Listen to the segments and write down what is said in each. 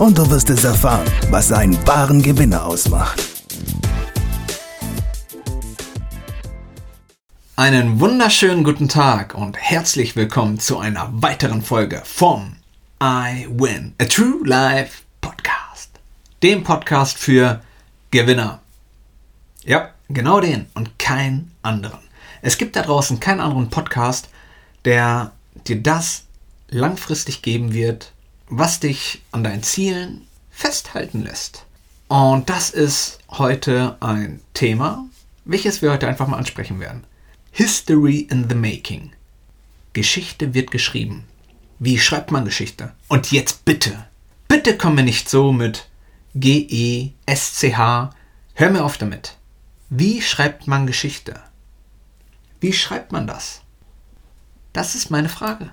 und du wirst es erfahren, was einen wahren Gewinner ausmacht. Einen wunderschönen guten Tag und herzlich willkommen zu einer weiteren Folge vom I Win, a True Life Podcast. Dem Podcast für Gewinner. Ja, genau den und keinen anderen. Es gibt da draußen keinen anderen Podcast, der dir das langfristig geben wird, was dich an deinen Zielen festhalten lässt. Und das ist heute ein Thema, welches wir heute einfach mal ansprechen werden. History in the Making. Geschichte wird geschrieben. Wie schreibt man Geschichte? Und jetzt bitte, bitte komm mir nicht so mit G-E-S-C-H. Hör mir auf damit. Wie schreibt man Geschichte? Wie schreibt man das? Das ist meine Frage.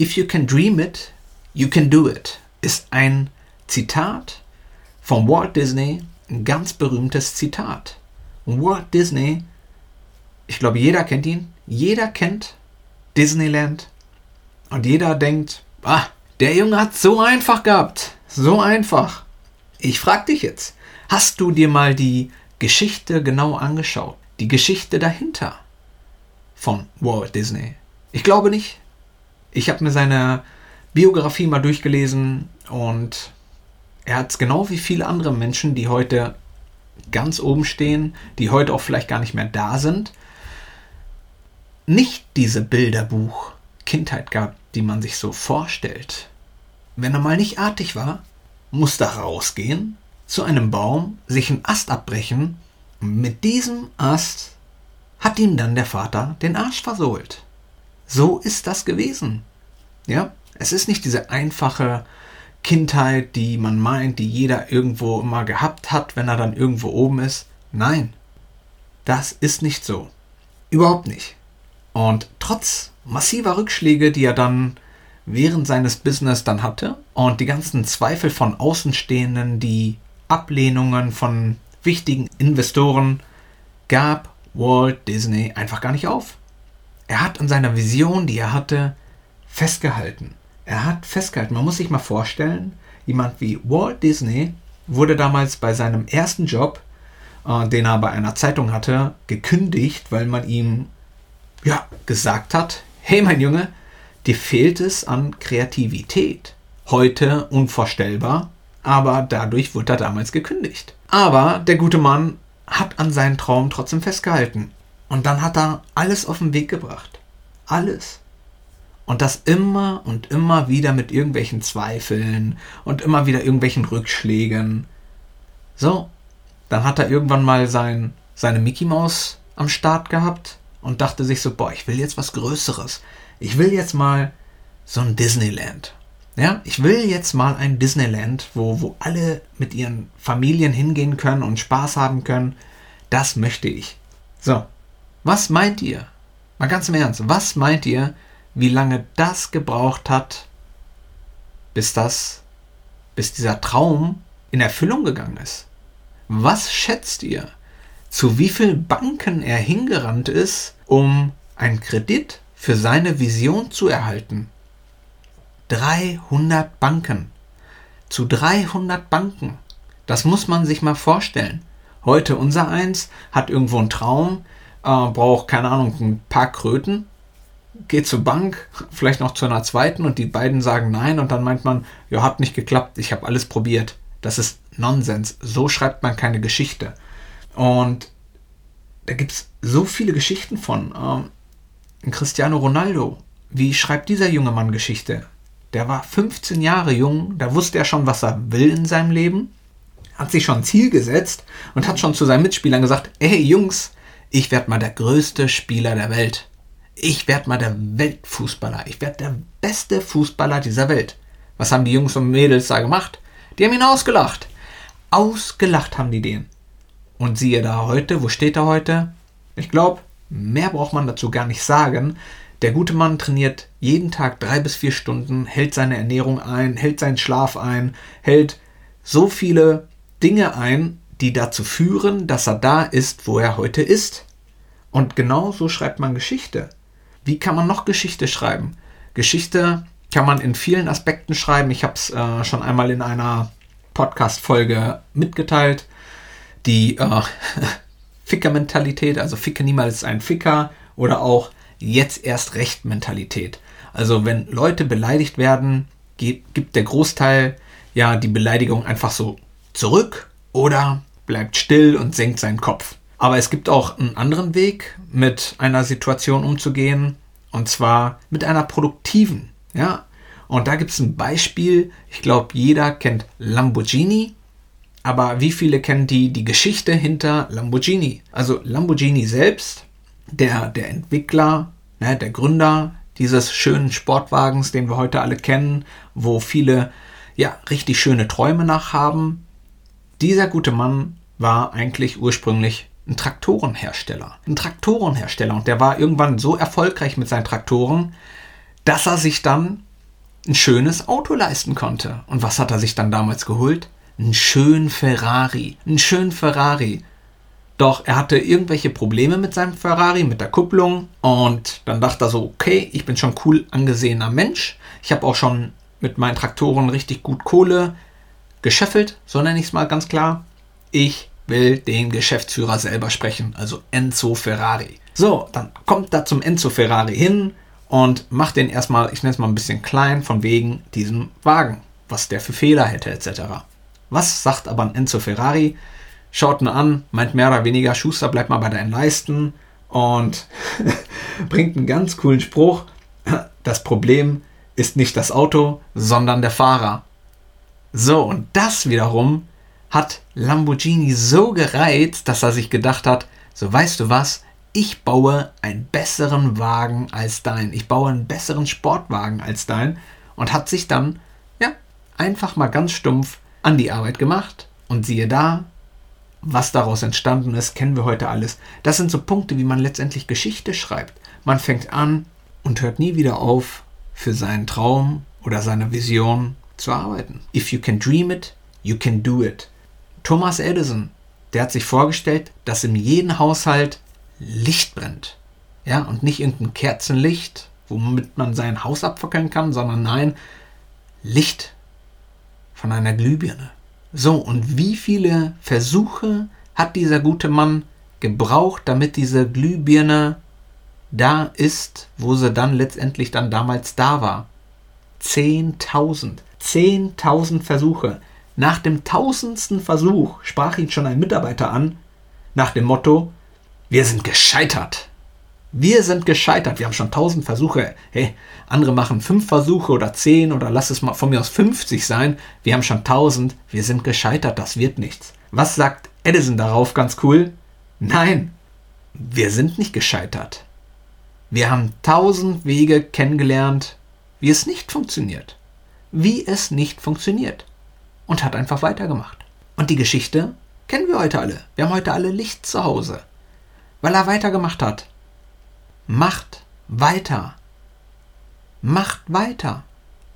If you can dream it, you can do it ist ein Zitat von Walt Disney, ein ganz berühmtes Zitat. Und Walt Disney ich glaube, jeder kennt ihn. Jeder kennt Disneyland. Und jeder denkt, ah, der Junge hat so einfach gehabt. So einfach. Ich frage dich jetzt, hast du dir mal die Geschichte genau angeschaut? Die Geschichte dahinter von Walt Disney? Ich glaube nicht. Ich habe mir seine Biografie mal durchgelesen und er hat es genau wie viele andere Menschen, die heute ganz oben stehen, die heute auch vielleicht gar nicht mehr da sind, nicht diese Bilderbuch Kindheit gab, die man sich so vorstellt. Wenn er mal nicht artig war, musste er rausgehen, zu einem Baum, sich einen Ast abbrechen. Mit diesem Ast hat ihm dann der Vater den Arsch versohlt. So ist das gewesen. Ja, es ist nicht diese einfache Kindheit, die man meint, die jeder irgendwo immer gehabt hat, wenn er dann irgendwo oben ist. Nein, das ist nicht so. Überhaupt nicht. Und trotz massiver Rückschläge, die er dann während seines Business dann hatte und die ganzen Zweifel von Außenstehenden, die Ablehnungen von wichtigen Investoren, gab Walt Disney einfach gar nicht auf. Er hat an seiner Vision, die er hatte, festgehalten. Er hat festgehalten. Man muss sich mal vorstellen, jemand wie Walt Disney wurde damals bei seinem ersten Job, äh, den er bei einer Zeitung hatte, gekündigt, weil man ihm ja, gesagt hat, hey mein Junge, dir fehlt es an Kreativität. Heute unvorstellbar, aber dadurch wurde er damals gekündigt. Aber der gute Mann hat an seinen Traum trotzdem festgehalten. Und dann hat er alles auf den Weg gebracht. Alles. Und das immer und immer wieder mit irgendwelchen Zweifeln und immer wieder irgendwelchen Rückschlägen. So, dann hat er irgendwann mal sein, seine Mickey Maus am Start gehabt und dachte sich so, boah, ich will jetzt was Größeres. Ich will jetzt mal so ein Disneyland. Ja, ich will jetzt mal ein Disneyland, wo, wo alle mit ihren Familien hingehen können und Spaß haben können. Das möchte ich. So, was meint ihr? Mal ganz im Ernst, was meint ihr, wie lange das gebraucht hat, bis das, bis dieser Traum in Erfüllung gegangen ist? Was schätzt ihr? zu wie vielen Banken er hingerannt ist, um einen Kredit für seine Vision zu erhalten. 300 Banken. Zu 300 Banken. Das muss man sich mal vorstellen. Heute unser eins hat irgendwo einen Traum, äh, braucht keine Ahnung, ein paar Kröten, geht zur Bank, vielleicht noch zu einer zweiten und die beiden sagen nein und dann meint man, ja, hat nicht geklappt, ich habe alles probiert. Das ist Nonsens. So schreibt man keine Geschichte. Und da gibt es so viele Geschichten von. Ähm, Cristiano Ronaldo, wie schreibt dieser junge Mann Geschichte? Der war 15 Jahre jung, da wusste er schon, was er will in seinem Leben, hat sich schon ein Ziel gesetzt und hat schon zu seinen Mitspielern gesagt, ey Jungs, ich werde mal der größte Spieler der Welt. Ich werde mal der Weltfußballer. Ich werde der beste Fußballer dieser Welt. Was haben die Jungs und Mädels da gemacht? Die haben ihn ausgelacht. Ausgelacht haben die den. Und siehe da heute, wo steht er heute? Ich glaube, mehr braucht man dazu gar nicht sagen. Der gute Mann trainiert jeden Tag drei bis vier Stunden, hält seine Ernährung ein, hält seinen Schlaf ein, hält so viele Dinge ein, die dazu führen, dass er da ist, wo er heute ist. Und genau so schreibt man Geschichte. Wie kann man noch Geschichte schreiben? Geschichte kann man in vielen Aspekten schreiben. Ich habe es äh, schon einmal in einer Podcast-Folge mitgeteilt. Die äh, Ficker-Mentalität, also Ficke niemals ein Ficker oder auch jetzt erst recht Mentalität. Also wenn Leute beleidigt werden, gibt der Großteil ja die Beleidigung einfach so zurück oder bleibt still und senkt seinen Kopf. Aber es gibt auch einen anderen Weg, mit einer Situation umzugehen, und zwar mit einer produktiven. Ja, und da gibt es ein Beispiel. Ich glaube, jeder kennt Lamborghini. Aber wie viele kennen die, die Geschichte hinter Lamborghini? Also Lamborghini selbst, der, der Entwickler, ne, der Gründer dieses schönen Sportwagens, den wir heute alle kennen, wo viele ja richtig schöne Träume nachhaben. Dieser gute Mann war eigentlich ursprünglich ein Traktorenhersteller. Ein Traktorenhersteller. Und der war irgendwann so erfolgreich mit seinen Traktoren, dass er sich dann ein schönes Auto leisten konnte. Und was hat er sich dann damals geholt? Einen schönen Ferrari. Einen schönen Ferrari. Doch er hatte irgendwelche Probleme mit seinem Ferrari, mit der Kupplung. Und dann dachte er so, okay, ich bin schon cool angesehener Mensch. Ich habe auch schon mit meinen Traktoren richtig gut Kohle gescheffelt, so nenne ich es mal ganz klar. Ich will den Geschäftsführer selber sprechen, also Enzo Ferrari. So, dann kommt er zum Enzo Ferrari hin und macht den erstmal, ich nenne es mal ein bisschen klein, von wegen diesem Wagen, was der für Fehler hätte etc. Was sagt aber ein Enzo Ferrari? Schaut ihn an, meint mehr oder weniger, Schuster, bleib mal bei deinen Leisten und bringt einen ganz coolen Spruch. Das Problem ist nicht das Auto, sondern der Fahrer. So, und das wiederum hat Lamborghini so gereizt, dass er sich gedacht hat, so weißt du was, ich baue einen besseren Wagen als dein. Ich baue einen besseren Sportwagen als dein. Und hat sich dann, ja, einfach mal ganz stumpf an die Arbeit gemacht. Und siehe da, was daraus entstanden ist, kennen wir heute alles. Das sind so Punkte, wie man letztendlich Geschichte schreibt. Man fängt an und hört nie wieder auf, für seinen Traum oder seine Vision zu arbeiten. If you can dream it, you can do it. Thomas Edison, der hat sich vorgestellt, dass in jedem Haushalt Licht brennt. Ja, und nicht irgendein Kerzenlicht, womit man sein Haus abfackeln kann, sondern nein, Licht von einer Glühbirne. So, und wie viele Versuche hat dieser gute Mann gebraucht, damit diese Glühbirne da ist, wo sie dann letztendlich dann damals da war? Zehntausend. Zehntausend Versuche. Nach dem tausendsten Versuch sprach ihn schon ein Mitarbeiter an, nach dem Motto, wir sind gescheitert. Wir sind gescheitert. Wir haben schon tausend Versuche. Hey, andere machen fünf Versuche oder zehn oder lass es mal von mir aus 50 sein. Wir haben schon tausend. Wir sind gescheitert. Das wird nichts. Was sagt Edison darauf ganz cool? Nein, wir sind nicht gescheitert. Wir haben tausend Wege kennengelernt, wie es nicht funktioniert. Wie es nicht funktioniert. Und hat einfach weitergemacht. Und die Geschichte kennen wir heute alle. Wir haben heute alle Licht zu Hause weil er weitergemacht hat. Macht weiter. Macht weiter.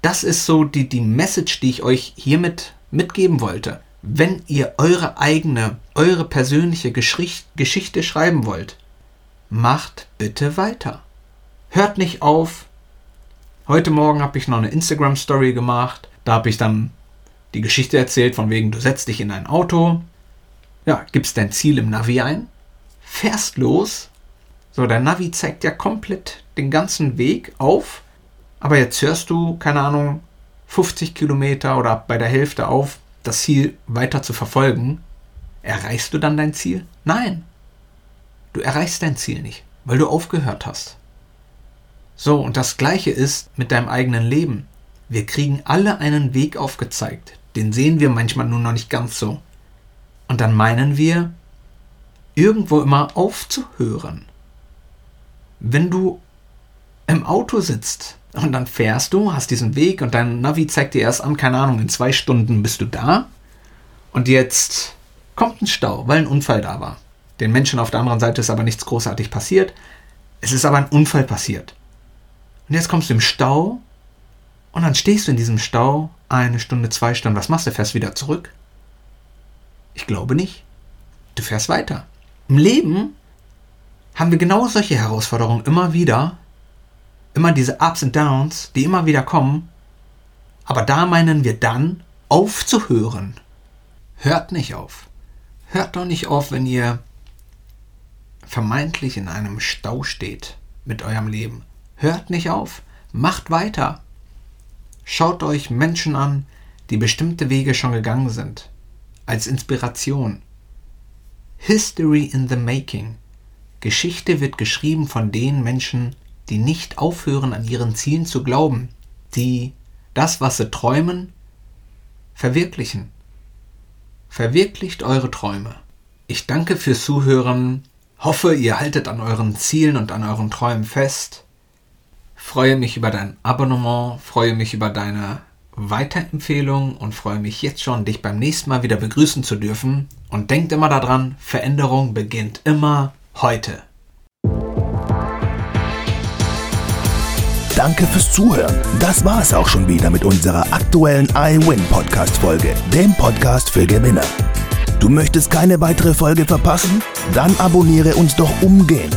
Das ist so die, die Message, die ich euch hiermit mitgeben wollte. Wenn ihr eure eigene, eure persönliche Geschicht, Geschichte schreiben wollt, macht bitte weiter. Hört nicht auf. Heute Morgen habe ich noch eine Instagram-Story gemacht. Da habe ich dann die Geschichte erzählt, von wegen, du setzt dich in ein Auto, ja, gibst dein Ziel im Navi ein fährst los. So, dein Navi zeigt ja komplett den ganzen Weg auf. Aber jetzt hörst du, keine Ahnung, 50 Kilometer oder bei der Hälfte auf, das Ziel weiter zu verfolgen. Erreichst du dann dein Ziel? Nein. Du erreichst dein Ziel nicht, weil du aufgehört hast. So, und das gleiche ist mit deinem eigenen Leben. Wir kriegen alle einen Weg aufgezeigt. Den sehen wir manchmal nur noch nicht ganz so. Und dann meinen wir, irgendwo immer aufzuhören. Wenn du im Auto sitzt und dann fährst du, hast diesen Weg und dein Navi zeigt dir erst an, keine Ahnung, in zwei Stunden bist du da. Und jetzt kommt ein Stau, weil ein Unfall da war. Den Menschen auf der anderen Seite ist aber nichts großartig passiert. Es ist aber ein Unfall passiert. Und jetzt kommst du im Stau und dann stehst du in diesem Stau eine Stunde, zwei Stunden. Was machst du? Fährst wieder zurück? Ich glaube nicht. Du fährst weiter. Im Leben haben wir genau solche Herausforderungen immer wieder. Immer diese Ups und Downs, die immer wieder kommen. Aber da meinen wir dann aufzuhören. Hört nicht auf. Hört doch nicht auf, wenn ihr vermeintlich in einem Stau steht mit eurem Leben. Hört nicht auf. Macht weiter. Schaut euch Menschen an, die bestimmte Wege schon gegangen sind. Als Inspiration. History in the Making. Geschichte wird geschrieben von den Menschen, die nicht aufhören an ihren Zielen zu glauben, die das, was sie träumen, verwirklichen. Verwirklicht eure Träume. Ich danke fürs Zuhören, hoffe, ihr haltet an euren Zielen und an euren Träumen fest. Freue mich über dein Abonnement, freue mich über deine Weiterempfehlung und freue mich jetzt schon, dich beim nächsten Mal wieder begrüßen zu dürfen. Und denkt immer daran, Veränderung beginnt immer heute. Danke fürs Zuhören. Das war es auch schon wieder mit unserer aktuellen iWin Podcast Folge, dem Podcast für Gewinner. Du möchtest keine weitere Folge verpassen? Dann abonniere uns doch umgehend.